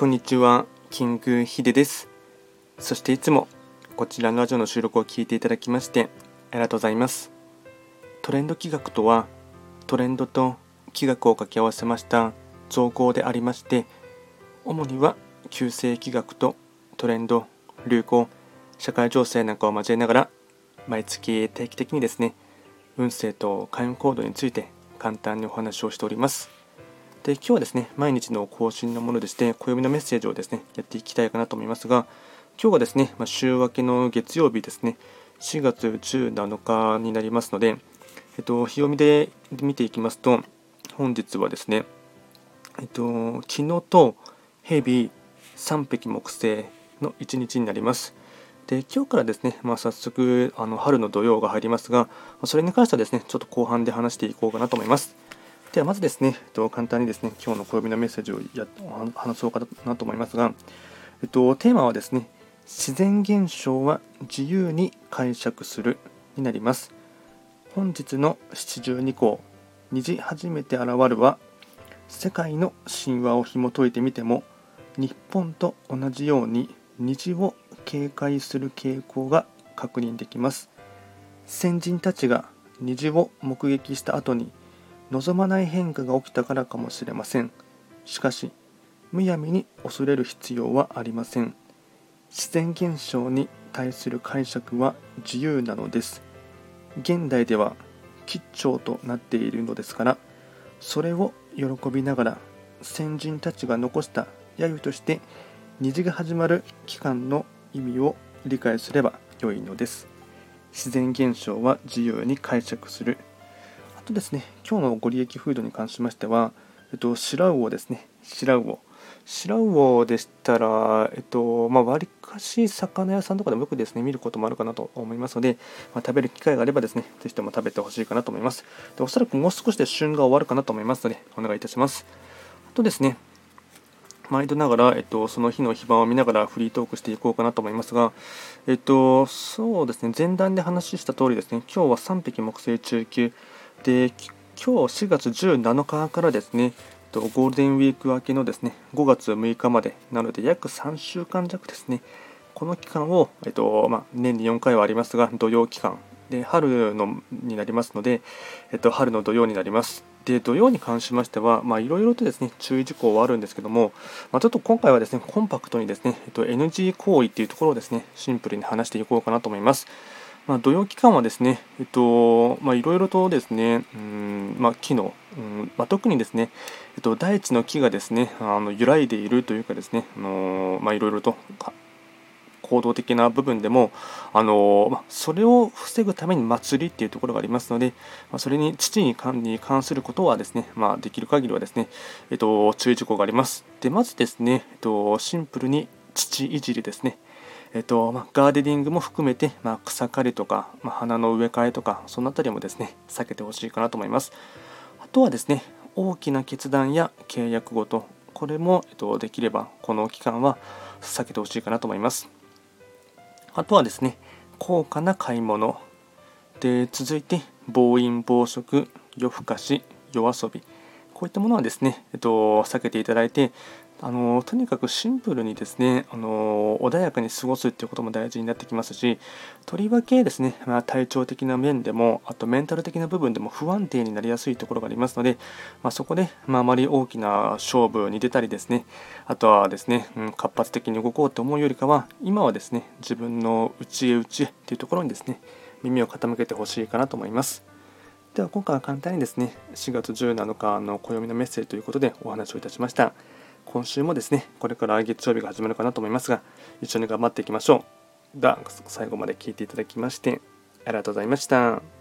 こんにちは、キングヒデです。そしていつもこちらのラジオの収録を聞いていただきましてありがとうございます。トレンド企画とはトレンドと企画を掛け合わせました造語でありまして主には旧世企画とトレンド、流行、社会情勢なんかを交えながら毎月定期的にですね運勢と開運行動について簡単にお話をしております。で今日はですね毎日の更新のものでして暦のメッセージをですねやっていきたいかなと思いますが今日はですね、まあ、週明けの月曜日ですね4月17日になりますので、えっと、日読みで見ていきますと本日はですね、えっと、昨日と蛇3匹木星の1日になります。で今日からですね、まあ、早速あの春の土曜が入りますがそれに関してはですねちょっと後半で話していこうかなと思います。ではまずですね、えっと、簡単にですね、今日の暦のメッセージをや話そうかなと思いますが、えっと、テーマはですね、自然現象は自由に解釈するになります。本日の七十二項、虹初めて現るは、世界の神話を紐解いてみても、日本と同じように虹を警戒する傾向が確認できます。先人たちが虹を目撃した後に望まない変化が起きたからかもしれません。しかしむやみに恐れる必要はありません。自然現象に対する解釈は自由なのです。現代では吉兆となっているのですからそれを喜びながら先人たちが残した揶揄として虹が始まる期間の意味を理解すれば良いのです。自然現象は自由に解釈するとですね、今日のご利益フードに関しましては、えっと、白魚ですね、白魚。白魚でしたら、えっと、まあ、割かし魚屋さんとかでもよくですね、見ることもあるかなと思いますので、まあ、食べる機会があればですね、ぜひとも食べてほしいかなと思います。でおそらくもう少しで旬が終わるかなと思いますので、お願いいたします。あとですね、毎度ながら、えっと、その日の非番を見ながらフリートークしていこうかなと思いますが、えっと、そうですね、前段で話した通りですね、今日は3匹木星中級、で今日4月17日からですねゴールデンウィーク明けのですね5月6日までなので約3週間弱ですねこの期間を、えっとまあ、年に4回はありますが土曜期間で春のになりますので、えっと、春の土曜になりますで土曜に関しましてはいろいろとですね注意事項はあるんですけども、まあ、ちょっと今回はですねコンパクトにですね、えっと、NG 行為っていうところをですねシンプルに話していこうかなと思います。まあ、土曜期間はですね、えっと、まあ、いろいろとですね、うん、まあ、木の、うんまあ、特にですね、えっと、大地の木がですね、あの揺らいでいるというかですね、あのまあ、いろいろと行動的な部分でも、あのまあ、それを防ぐために祭りっていうところがありますので、まあ、それに父に関に関することはですね、まあ、できる限りはですね、えっと、注意事項があります。で、まずですね、えっと、シンプルに父いじりですね。えっとまあ、ガーデニングも含めて、まあ、草刈りとか、まあ、花の植え替えとかその辺りもですね避けてほしいかなと思います。あとはですね大きな決断や契約ごとこれも、えっと、できればこの期間は避けてほしいかなと思います。あとはですね高価な買い物。で続いて暴飲暴食夜更かし夜遊び。こういったものはですね、えっと、避けていただいてあのとにかくシンプルにですねあの穏やかに過ごすっていうことも大事になってきますしとりわけですね、まあ、体調的な面でもあとメンタル的な部分でも不安定になりやすいところがありますので、まあ、そこで、まあ、まり大きな勝負に出たりですねあとはですね、うん、活発的に動こうと思うよりかは今はですね自分の内へ内へっていうところにですね耳を傾けてほしいかなと思います。では今回は簡単にですね4月17日の暦のメッセージということでお話をいたしました。今週もですね、これから月曜日が始まるかなと思いますが、一緒に頑張っていきましょう。では、最後まで聞いていただきまして、ありがとうございました。